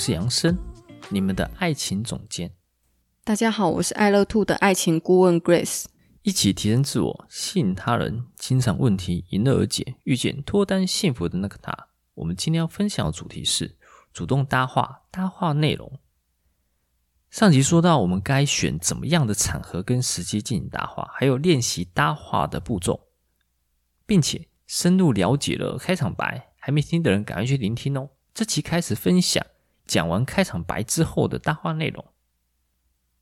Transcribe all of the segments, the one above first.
是杨生，你们的爱情总监。大家好，我是爱乐 Two 的爱情顾问 Grace。一起提升自我，吸引他人，清场问题迎刃而解，遇见脱单幸福的那个他。我们今天要分享的主题是主动搭话，搭话内容。上集说到，我们该选怎么样的场合跟时机进行搭话，还有练习搭话的步骤，并且深入了解了开场白。还没听的人，赶快去聆听哦。这期开始分享，讲完开场白之后的搭话内容。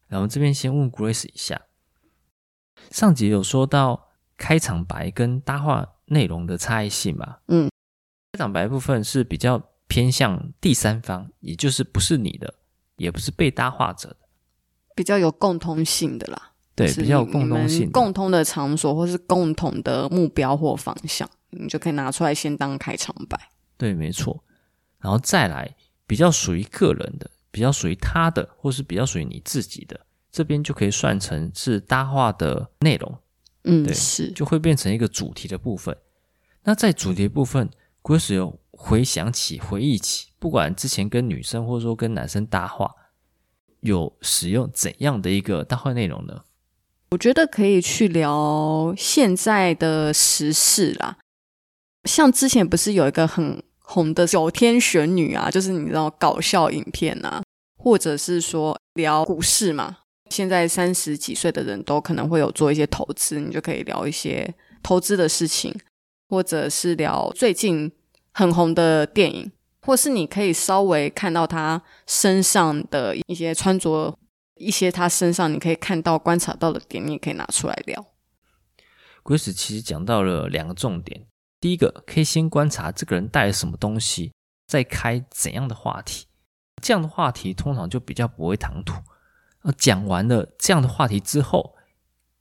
然后这边先问 Grace 一下，上集有说到开场白跟搭话内容的差异性嘛？嗯，开场白部分是比较偏向第三方，也就是不是你的，也不是被搭话者的，比较有共通性的啦。对，比较有共通性，共通的场所或是共同的目标或方向，你就可以拿出来先当开场白。对，没错。然后再来比较属于个人的，比较属于他的，或是比较属于你自己的，这边就可以算成是搭话的内容。嗯，对，是就会变成一个主题的部分。那在主题部分，Grace 有回想起、回忆起，不管之前跟女生或者说跟男生搭话，有使用怎样的一个搭话内容呢？我觉得可以去聊现在的时事啦，像之前不是有一个很。红的九天玄女啊，就是你知道搞笑影片啊，或者是说聊股市嘛。现在三十几岁的人都可能会有做一些投资，你就可以聊一些投资的事情，或者是聊最近很红的电影，或是你可以稍微看到他身上的一些穿着，一些他身上你可以看到观察到的点，你也可以拿出来聊。鬼使其实讲到了两个重点。第一个可以先观察这个人带了什么东西，再开怎样的话题，这样的话题通常就比较不会唐突。而讲完了这样的话题之后，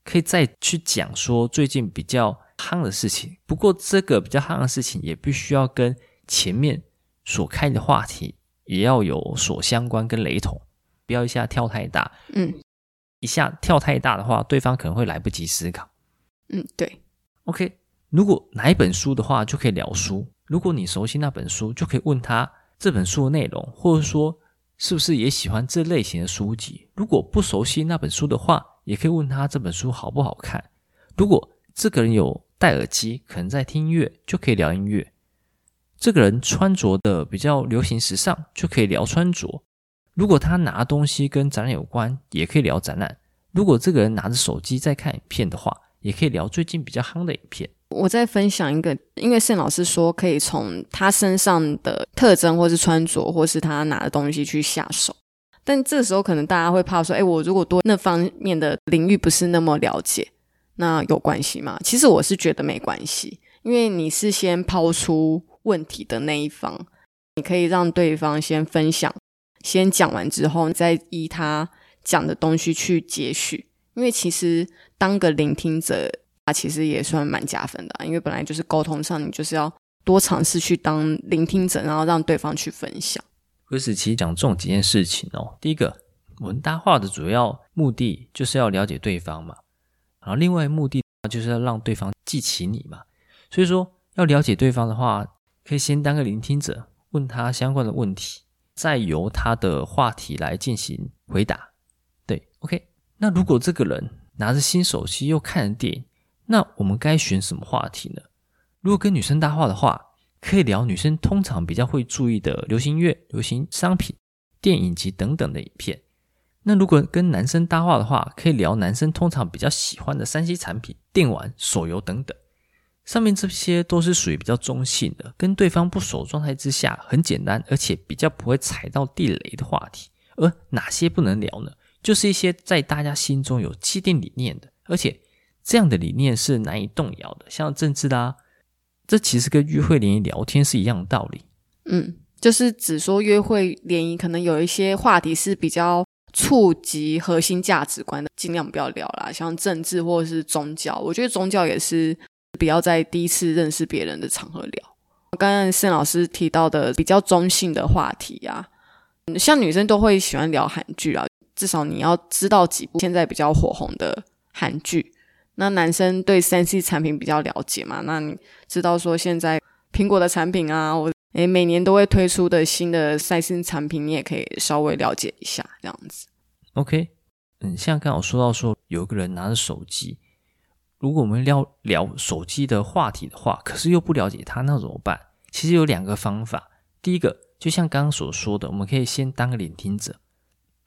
可以再去讲说最近比较夯的事情。不过这个比较夯的事情也必须要跟前面所开的话题也要有所相关跟雷同，不要一下跳太大。嗯，一下跳太大的话，对方可能会来不及思考。嗯，对。OK。如果哪一本书的话，就可以聊书。如果你熟悉那本书，就可以问他这本书的内容，或者说是不是也喜欢这类型的书籍。如果不熟悉那本书的话，也可以问他这本书好不好看。如果这个人有戴耳机，可能在听音乐，就可以聊音乐。这个人穿着的比较流行时尚，就可以聊穿着。如果他拿东西跟展览有关，也可以聊展览。如果这个人拿着手机在看影片的话，也可以聊最近比较夯的影片。我再分享一个，因为盛老师说可以从他身上的特征，或是穿着，或是他拿的东西去下手。但这时候可能大家会怕说：“哎，我如果多那方面的领域不是那么了解，那有关系吗？”其实我是觉得没关系，因为你是先抛出问题的那一方，你可以让对方先分享，先讲完之后，再依他讲的东西去接续。因为其实当个聆听者。他其实也算蛮加分的啊，因为本来就是沟通上，你就是要多尝试去当聆听者，然后让对方去分享。可是其实讲这种几件事情哦，第一个，我们搭话的主要目的就是要了解对方嘛，然后另外目的就是要让对方记起你嘛。所以说要了解对方的话，可以先当个聆听者，问他相关的问题，再由他的话题来进行回答。对，OK。那如果这个人拿着新手机又看着电影，那我们该选什么话题呢？如果跟女生搭话的话，可以聊女生通常比较会注意的流行乐、流行商品、电影及等等的影片。那如果跟男生搭话的话，可以聊男生通常比较喜欢的三 C 产品、电玩、手游等等。上面这些都是属于比较中性的，跟对方不熟状态之下，很简单，而且比较不会踩到地雷的话题。而哪些不能聊呢？就是一些在大家心中有既定理念的，而且。这样的理念是难以动摇的，像政治啦、啊，这其实跟约会联谊聊天是一样的道理。嗯，就是只说约会联谊，可能有一些话题是比较触及核心价值观的，尽量不要聊啦，像政治或者是宗教。我觉得宗教也是不要在第一次认识别人的场合聊。刚刚盛老师提到的比较中性的话题啊，像女生都会喜欢聊韩剧啊，至少你要知道几部现在比较火红的韩剧。那男生对三 C 产品比较了解嘛，那你知道说现在苹果的产品啊，我。诶，每年都会推出的新的三 C 产品，你也可以稍微了解一下，这样子。OK，嗯，像刚好说到说有个人拿着手机，如果我们聊聊手机的话题的话，可是又不了解他，那怎么办？其实有两个方法。第一个，就像刚刚所说的，我们可以先当个聆听者，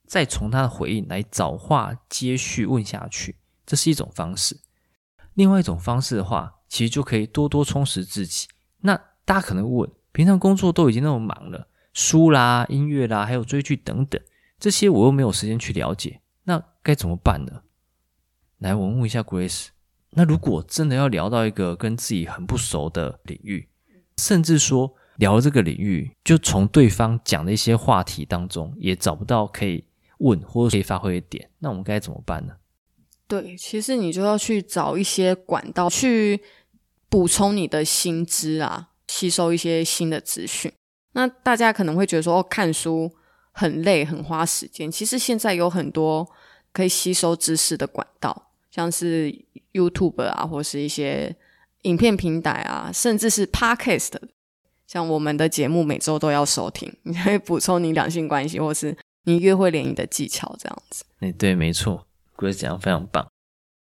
再从他的回应来找话接续问下去，这是一种方式。另外一种方式的话，其实就可以多多充实自己。那大家可能问。平常工作都已经那么忙了，书啦、音乐啦，还有追剧等等，这些我又没有时间去了解，那该怎么办呢？来，我问一下 Grace，那如果真的要聊到一个跟自己很不熟的领域，甚至说聊这个领域，就从对方讲的一些话题当中也找不到可以问或者可以发挥的点，那我们该怎么办呢？对，其实你就要去找一些管道去补充你的新知啊。吸收一些新的资讯，那大家可能会觉得说，哦，看书很累，很花时间。其实现在有很多可以吸收知识的管道，像是 YouTube 啊，或是一些影片平台啊，甚至是 Podcast。像我们的节目每周都要收听，你可以补充你两性关系或是你约会联谊的技巧，这样子。哎，对，没错，Grace 讲的非常棒。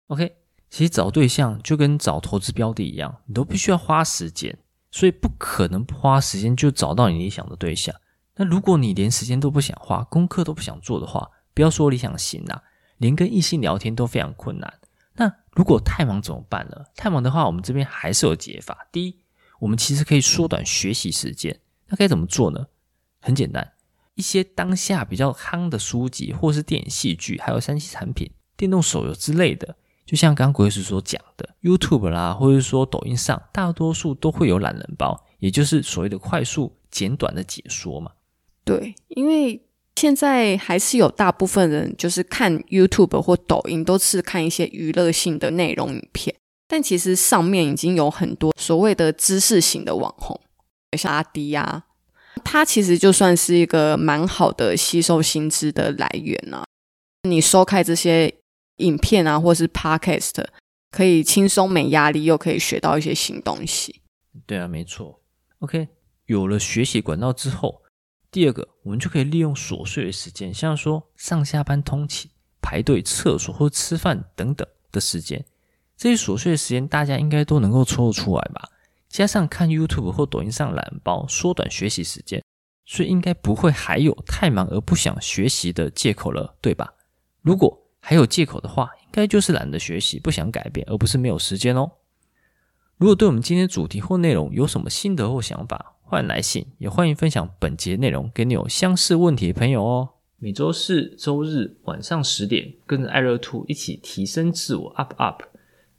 OK，其实找对象就跟找投资标的一样，你都必须要花时间。所以不可能不花时间就找到你理想的对象。那如果你连时间都不想花，功课都不想做的话，不要说理想型啦，连跟异性聊天都非常困难。那如果太忙怎么办呢？太忙的话，我们这边还是有解法。第一，我们其实可以缩短学习时间。那该怎么做呢？很简单，一些当下比较夯的书籍，或是电影、戏剧，还有三 C 产品、电动手游之类的。就像刚刚 Grace 所讲的，YouTube 啦，或者说抖音上，大多数都会有懒人包，也就是所谓的快速简短的解说嘛。对，因为现在还是有大部分人就是看 YouTube 或抖音，都是看一些娱乐性的内容影片，但其实上面已经有很多所谓的知识型的网红，像阿迪呀，它其实就算是一个蛮好的吸收新知的来源啊。你收看这些。影片啊，或是 Podcast，可以轻松没压力，又可以学到一些新东西。对啊，没错。OK，有了学习管道之后，第二个，我们就可以利用琐碎的时间，像说上下班通勤、排队厕所或吃饭等等的时间，这些琐碎的时间大家应该都能够抽得出来吧？加上看 YouTube 或抖音上懒包，缩短学习时间，所以应该不会还有太忙而不想学习的借口了，对吧？如果还有借口的话，应该就是懒得学习，不想改变，而不是没有时间哦。如果对我们今天主题或内容有什么心得或想法，欢迎来信，也欢迎分享本节内容给你有相似问题的朋友哦。每周四、周日晚上十点，跟着爱乐兔一起提升自我，up up。